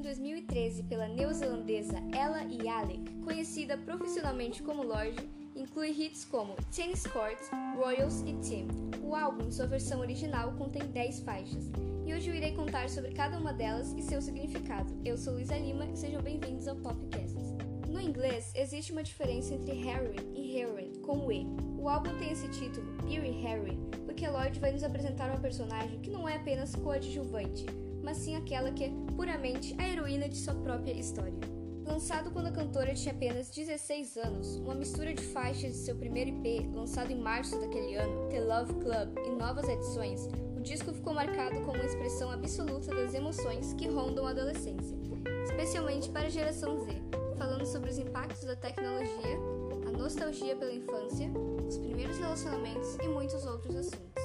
em 2013 pela neozelandesa Ella e Alec, conhecida profissionalmente como Lorde, inclui hits como Tennis Court, Royals e Team. O álbum, em sua versão original, contém 10 faixas, e hoje eu irei contar sobre cada uma delas e seu significado. Eu sou Luísa Lima e sejam bem-vindos ao Popcast. No inglês, existe uma diferença entre heroin e heroine, com o E. O álbum tem esse título, Pure Heroine, porque Lorde vai nos apresentar uma personagem que não é apenas coadjuvante, mas sim aquela que é puramente a heroína de sua própria história. Lançado quando a cantora tinha apenas 16 anos, uma mistura de faixas de seu primeiro IP, lançado em março daquele ano, The Love Club e novas edições, o disco ficou marcado como uma expressão absoluta das emoções que rondam a adolescência, especialmente para a geração Z, falando sobre os impactos da tecnologia, a nostalgia pela infância, os primeiros relacionamentos e muitos outros assuntos.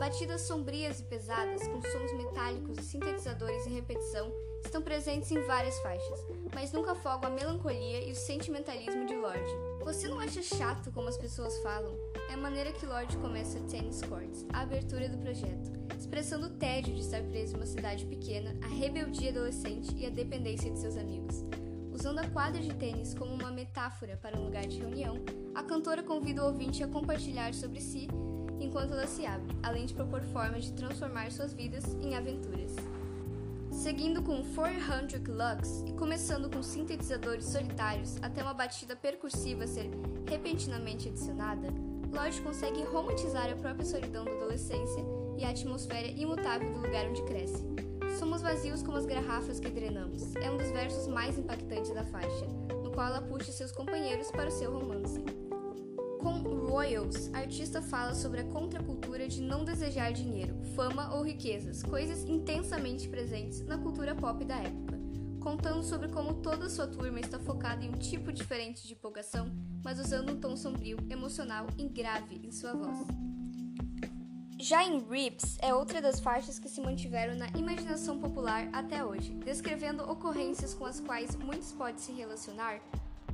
Batidas sombrias e pesadas, com sons metálicos e sintetizadores em repetição, estão presentes em várias faixas, mas nunca afogam a melancolia e o sentimentalismo de Lorde. Você não acha chato como as pessoas falam? É a maneira que Lorde começa Tennis Courts, a abertura do projeto, expressando o tédio de estar preso em uma cidade pequena, a rebeldia adolescente e a dependência de seus amigos. Usando a quadra de tênis como uma metáfora para um lugar de reunião, a cantora convida o ouvinte a compartilhar sobre si enquanto ela se abre, além de propor formas de transformar suas vidas em aventuras. Seguindo com 400 Lux e começando com sintetizadores solitários até uma batida percussiva ser repentinamente adicionada, Lodge consegue romantizar a própria solidão da adolescência e a atmosfera imutável do lugar onde cresce. Somos vazios como as garrafas que drenamos. É um dos versos mais impactantes da faixa, no qual ela puxa seus companheiros para o seu romance. Com Royals, a artista fala sobre a contracultura de não desejar dinheiro, fama ou riquezas, coisas intensamente presentes na cultura pop da época, contando sobre como toda sua turma está focada em um tipo diferente de empolgação, mas usando um tom sombrio, emocional e grave em sua voz. Já em Rips é outra das faixas que se mantiveram na imaginação popular até hoje, descrevendo ocorrências com as quais muitos podem se relacionar,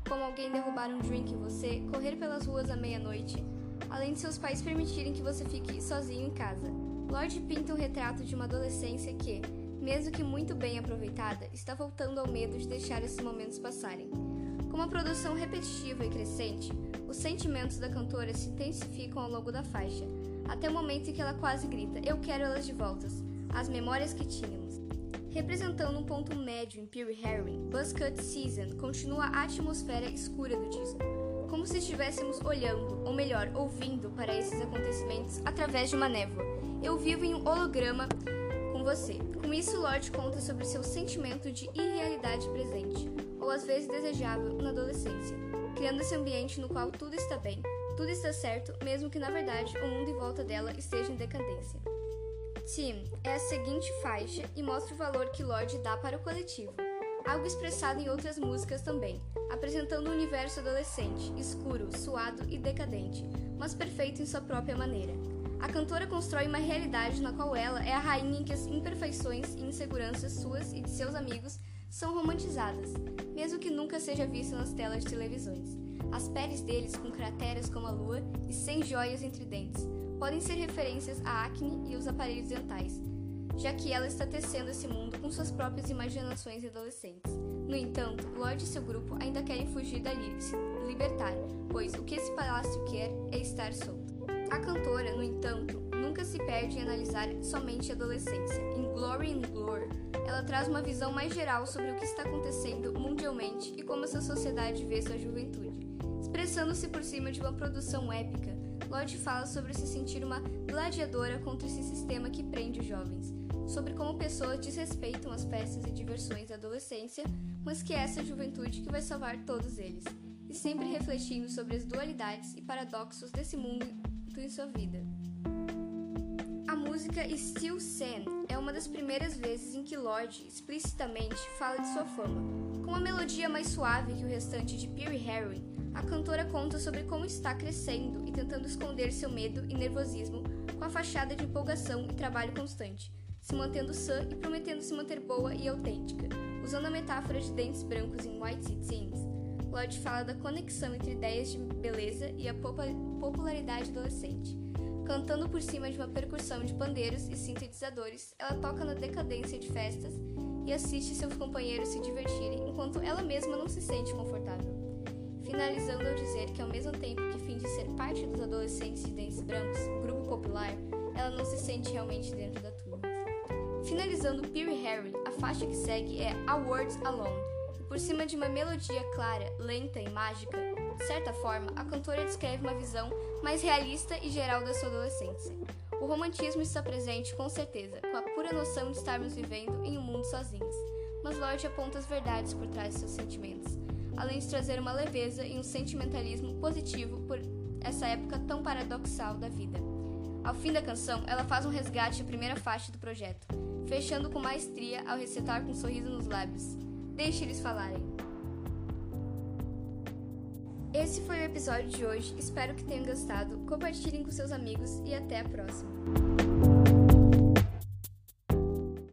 como alguém derrubar um drink em você, correr pelas ruas à meia-noite, além de seus pais permitirem que você fique sozinho em casa. Lorde pinta um retrato de uma adolescência que, mesmo que muito bem aproveitada, está voltando ao medo de deixar esses momentos passarem. Com uma produção repetitiva e crescente, os sentimentos da cantora se intensificam ao longo da faixa, até o momento em que ela quase grita: Eu quero elas de volta, as memórias que tínhamos. Representando um ponto médio em Pure Heroin, Buzzcut Season continua a atmosfera escura do disco, como se estivéssemos olhando, ou melhor, ouvindo para esses acontecimentos através de uma névoa. Eu vivo em um holograma com você. Com isso, Lorde conta sobre seu sentimento de irrealidade presente, ou às vezes desejável, na adolescência, criando esse ambiente no qual tudo está bem, tudo está certo, mesmo que na verdade o mundo em volta dela esteja em decadência. Team é a seguinte faixa e mostra o valor que Lorde dá para o coletivo, algo expressado em outras músicas também, apresentando um universo adolescente, escuro, suado e decadente, mas perfeito em sua própria maneira. A cantora constrói uma realidade na qual ela é a rainha em que as imperfeições e inseguranças suas e de seus amigos são romantizadas, mesmo que nunca seja vista nas telas de televisões. As peles deles, com crateras como a lua e sem joias entre dentes, podem ser referências à acne e os aparelhos dentais, já que ela está tecendo esse mundo com suas próprias imaginações adolescentes. No entanto, Lorde e seu grupo ainda querem fugir dali, se libertar, pois o que esse palácio quer é estar solto. A cantora, no entanto, nunca se perde em analisar somente a adolescência. Em Glory and Glory, ela traz uma visão mais geral sobre o que está acontecendo mundialmente e como essa sociedade vê sua juventude. Expressando-se por cima de uma produção épica, Lorde fala sobre se sentir uma gladiadora contra esse sistema que prende os jovens, sobre como pessoas desrespeitam as festas e diversões da adolescência, mas que é essa juventude que vai salvar todos eles, e sempre refletindo sobre as dualidades e paradoxos desse mundo em sua vida. Música Still Sen é uma das primeiras vezes em que Lorde explicitamente fala de sua fama. Com uma melodia mais suave que o restante de Pure Heroin, a cantora conta sobre como está crescendo e tentando esconder seu medo e nervosismo com a fachada de empolgação e trabalho constante, se mantendo sã e prometendo se manter boa e autêntica. Usando a metáfora de dentes brancos em White Teens, Lorde fala da conexão entre ideias de beleza e a popularidade adolescente. Cantando por cima de uma percussão de pandeiros e sintetizadores, ela toca na decadência de festas e assiste seus companheiros se divertirem enquanto ela mesma não se sente confortável. Finalizando ao dizer que ao mesmo tempo que finge ser parte dos adolescentes de dentes brancos, grupo popular, ela não se sente realmente dentro da turma. Finalizando Peary Harry, a faixa que segue é A Words Alone, por cima de uma melodia clara, lenta e mágica, de certa forma, a cantora descreve uma visão mais realista e geral da sua adolescência. O romantismo está presente com certeza, com a pura noção de estarmos vivendo em um mundo sozinhos, mas Lorde aponta as verdades por trás de seus sentimentos, além de trazer uma leveza e um sentimentalismo positivo por essa época tão paradoxal da vida. Ao fim da canção, ela faz um resgate à primeira faixa do projeto, fechando com maestria ao recitar com um sorriso nos lábios. Deixe eles falarem. Esse foi o episódio de hoje, espero que tenham gostado, compartilhem com seus amigos e até a próxima!